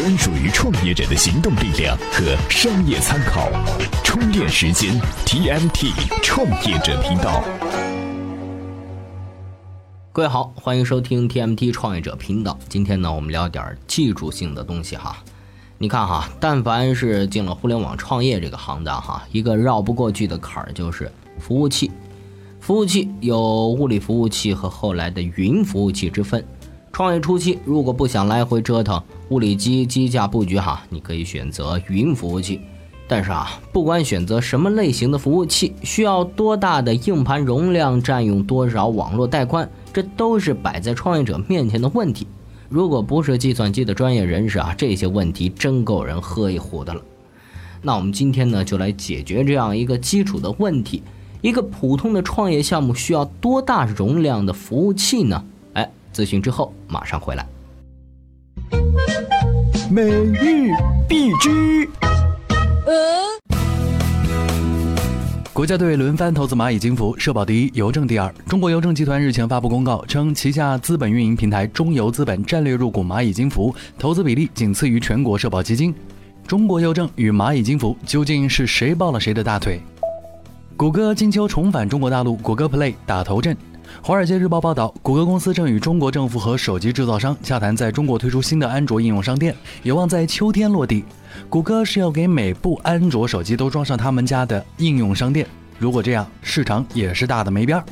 专属于创业者的行动力量和商业参考。充电时间，TMT 创业者频道。各位好，欢迎收听 TMT 创业者频道。今天呢，我们聊点技术性的东西哈。你看哈，但凡是进了互联网创业这个行当哈，一个绕不过去的坎儿就是服务器。服务器有物理服务器和后来的云服务器之分。创业初期，如果不想来回折腾物理机机架布局哈，你可以选择云服务器。但是啊，不管选择什么类型的服务器，需要多大的硬盘容量，占用多少网络带宽，这都是摆在创业者面前的问题。如果不是计算机的专业人士啊，这些问题真够人喝一壶的了。那我们今天呢，就来解决这样一个基础的问题：一个普通的创业项目需要多大容量的服务器呢？咨询之后马上回来。每日必知。国家队轮番投资蚂蚁金服，社保第一，邮政第二。中国邮政集团日前发布公告称，旗下资本运营平台中邮资本战略入股蚂蚁金服，投资比例仅次于全国社保基金。中国邮政与蚂蚁金服究竟是谁抱了谁的大腿？谷歌金秋重返中国大陆，谷歌 Play 打头阵。《华尔街日报》报道，谷歌公司正与中国政府和手机制造商洽谈，在中国推出新的安卓应用商店，有望在秋天落地。谷歌是要给每部安卓手机都装上他们家的应用商店，如果这样，市场也是大的没边儿。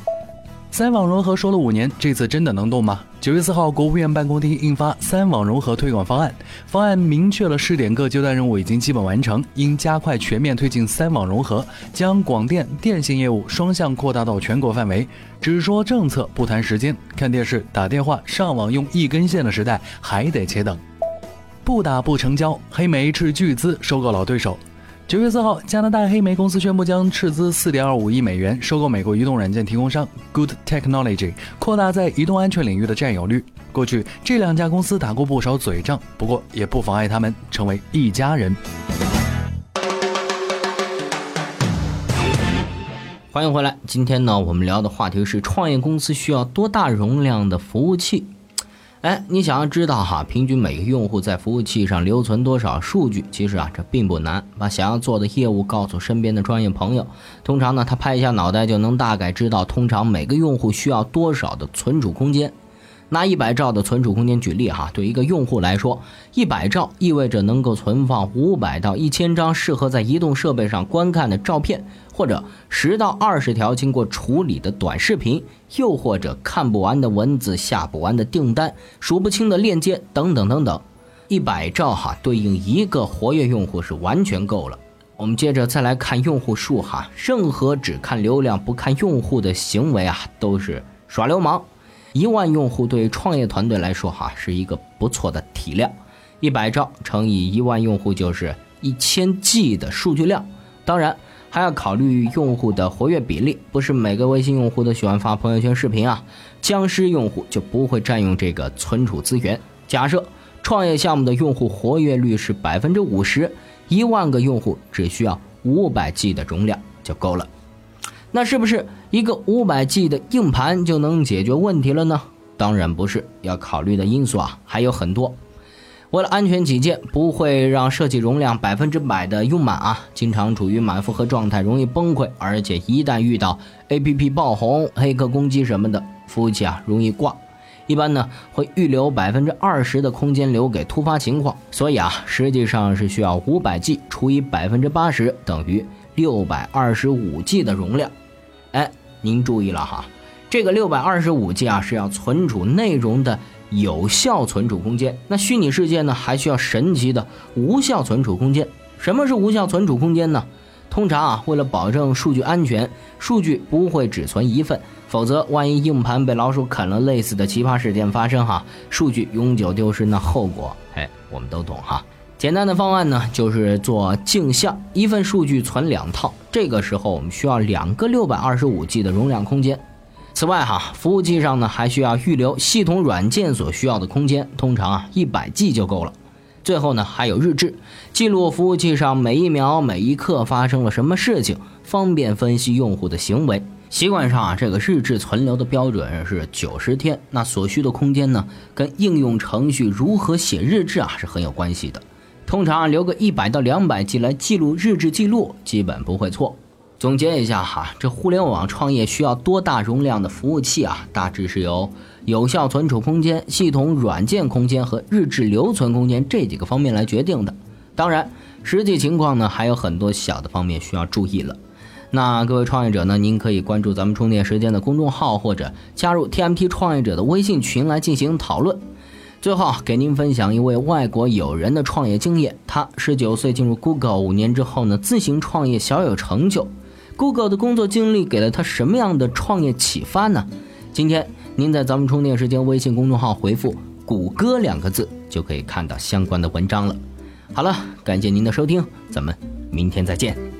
三网融合说了五年，这次真的能动吗？九月四号，国务院办公厅印发《三网融合推广方案》，方案明确了试点各阶段任务已经基本完成，应加快全面推进三网融合，将广电电信业务双向扩大到全国范围。只说政策不谈时间，看电视、打电话、上网用一根线的时代还得且等。不打不成交，黑莓斥巨资收购老对手。九月四号，加拿大黑莓公司宣布将斥资四点二五亿美元收购美国移动软件提供商 Good Technology，扩大在移动安全领域的占有率。过去这两家公司打过不少嘴仗，不过也不妨碍他们成为一家人。欢迎回来，今天呢，我们聊的话题是创业公司需要多大容量的服务器。哎，你想要知道哈，平均每个用户在服务器上留存多少数据？其实啊，这并不难。把想要做的业务告诉身边的专业朋友，通常呢，他拍一下脑袋就能大概知道，通常每个用户需要多少的存储空间。拿一百兆的存储空间举例哈，对一个用户来说，一百兆意味着能够存放五百到一千张适合在移动设备上观看的照片，或者十到二十条经过处理的短视频，又或者看不完的文字、下不完的订单、数不清的链接等等等等。一百兆哈，对应一个活跃用户是完全够了。我们接着再来看用户数哈，任何只看流量不看用户的行为啊，都是耍流氓。一万用户对创业团队来说，哈是一个不错的体量。一百兆乘以一万用户就是一千 G 的数据量。当然还要考虑用户的活跃比例，不是每个微信用户都喜欢发朋友圈视频啊。僵尸用户就不会占用这个存储资源。假设创业项目的用户活跃率是百分之五十，一万个用户只需要五百 G 的容量就够了。那是不是一个五百 G 的硬盘就能解决问题了呢？当然不是，要考虑的因素啊还有很多。为了安全起见，不会让设计容量百分之百的用满啊，经常处于满负荷状态，容易崩溃。而且一旦遇到 APP 爆红、黑客攻击什么的，服务器啊容易挂。一般呢会预留百分之二十的空间留给突发情况，所以啊实际上是需要五百 G 除以百分之八十等于六百二十五 G 的容量。哎，您注意了哈，这个六百二十五 G 啊是要存储内容的有效存储空间。那虚拟世界呢，还需要神奇的无效存储空间。什么是无效存储空间呢？通常啊，为了保证数据安全，数据不会只存一份，否则万一硬盘被老鼠啃了，类似的奇葩事件发生哈，数据永久丢失，那后果，哎，我们都懂哈。简单的方案呢，就是做镜像，一份数据存两套。这个时候我们需要两个六百二十五 G 的容量空间。此外哈，服务器上呢还需要预留系统软件所需要的空间，通常啊一百 G 就够了。最后呢还有日志，记录服务器上每一秒每一刻发生了什么事情，方便分析用户的行为。习惯上啊，这个日志存留的标准是九十天，那所需的空间呢，跟应用程序如何写日志啊是很有关系的。通常留个一百到两百 G 来记录日志记录，基本不会错。总结一下哈，这互联网创业需要多大容量的服务器啊？大致是由有效存储空间、系统软件空间和日志留存空间这几个方面来决定的。当然，实际情况呢还有很多小的方面需要注意了。那各位创业者呢，您可以关注咱们充电时间的公众号，或者加入 TMT 创业者的微信群来进行讨论。最后给您分享一位外国友人的创业经验。他十九岁进入 Google，五年之后呢，自行创业，小有成就。Google 的工作经历给了他什么样的创业启发呢？今天您在咱们充电时间微信公众号回复“谷歌”两个字，就可以看到相关的文章了。好了，感谢您的收听，咱们明天再见。